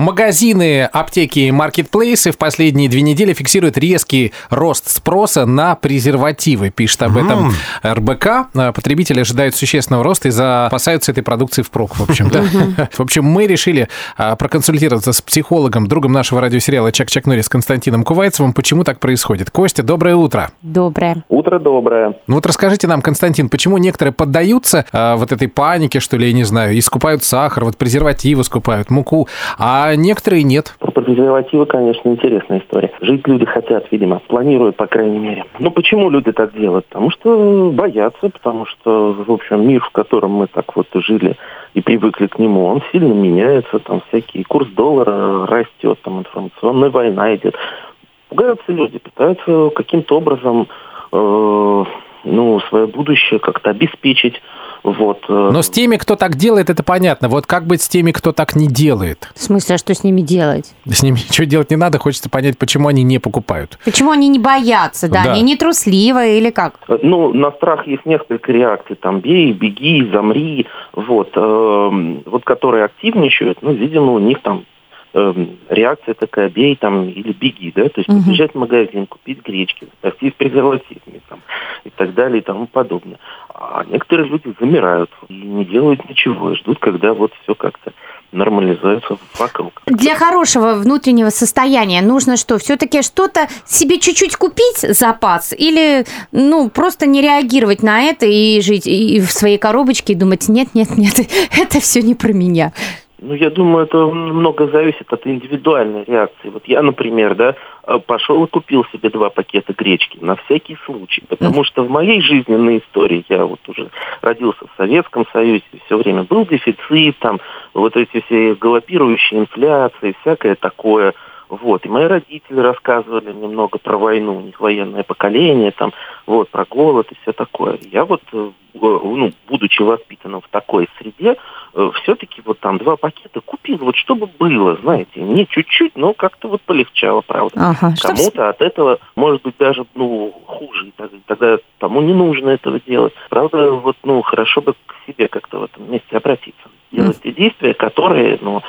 Магазины, аптеки и маркетплейсы в последние две недели фиксируют резкий рост спроса на презервативы. Пишет об этом РБК. А, потребители ожидают существенного роста и запасаются этой продукцией впрок, в общем. Да? В общем, мы решили а, проконсультироваться с психологом, другом нашего радиосериала «Чак-Чак Норрис» Константином Кувайцевым, почему так происходит. Костя, доброе утро. Доброе. Утро доброе. Ну вот расскажите нам, Константин, почему некоторые поддаются а, вот этой панике, что ли, я не знаю, и скупают сахар, вот презервативы скупают, муку, а некоторые нет? Про презервативы, конечно, интересная история. Жить люди хотят, видимо, планируют, по крайней мере. Ну, почему люди так делают? Потому что боятся, потому что, в общем, мир, в котором мы так вот жили и привыкли к нему, он сильно меняется, там всякий курс доллара растет, там информационная война идет. Пугаются люди, пытаются каким-то образом э, ну, свое будущее как-то обеспечить. Вот. э. Но с теми, кто так делает, это понятно. Вот как быть с теми, кто так не делает? В смысле, а что с ними делать? С ними ничего делать не надо, хочется понять, почему они не покупают. Почему они не боятся, да? Да. Они не трусливые или как? Ну, на страх есть несколько реакций. Там бей, беги, замри. Вот, эм, вот которые активничают, ну, видимо, у них там эм, реакция такая, бей там или беги, да, то есть Мгм. побежать в магазин, купить гречки, спастись презервативами там, и так далее и тому подобное. А некоторые люди замирают и не делают ничего, и ждут, когда вот все как-то нормализуется вокруг. Для хорошего внутреннего состояния нужно что? Все-таки что-то себе чуть-чуть купить запас или ну просто не реагировать на это и жить и в своей коробочке и думать нет, нет, нет, это все не про меня. Ну, я думаю, это много зависит от индивидуальной реакции. Вот я, например, да, э, пошел и купил себе два пакета гречки на всякий случай, потому что в моей жизненной истории, я вот уже родился в Советском Союзе, все время был дефицит, там, вот эти все галопирующие инфляции, всякое такое. Вот, и мои родители рассказывали мне много про войну, у них военное поколение, там, вот, про голод и все такое. Я вот, э, ну, будучи воспитанным в такой среде, все-таки вот там два пакета купил, вот чтобы было, знаете, не чуть-чуть, но как-то вот полегчало, правда. Ага, Кому-то от этого может быть даже, ну, хуже, тогда тому не нужно этого делать. Правда, вот, ну, хорошо бы к себе как-то в этом месте обратиться. Делать те действия, которые, ну,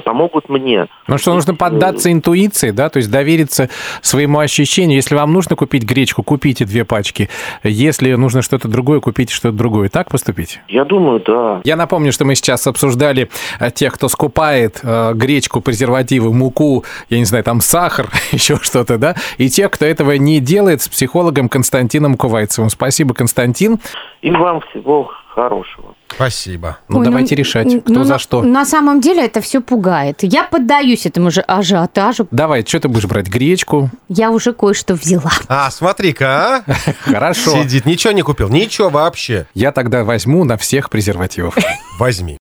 помогут мне. Ну что, нужно поддаться интуиции, да, то есть довериться своему ощущению. Если вам нужно купить гречку, купите две пачки. Если нужно что-то другое, купите что-то другое. Так поступить? Я думаю, да. Я напомню, что мы сейчас обсуждали э, тех, кто скупает э, гречку, презервативы, муку, я не знаю, там сахар, еще что-то, да, и тех, кто этого не делает с психологом Константином Кувайцевым. Спасибо, Константин. И вам всего хорошего. Спасибо. Ну, Ой, давайте решать, кто ну, за на- что. На самом деле это все пугает. Я поддаюсь этому же ажиотажу. Давай, что ты будешь брать? Гречку? Я уже кое-что взяла. А, смотри-ка, а? Хорошо. Сидит, ничего не купил, ничего вообще. Я тогда возьму на всех презервативов. Возьми.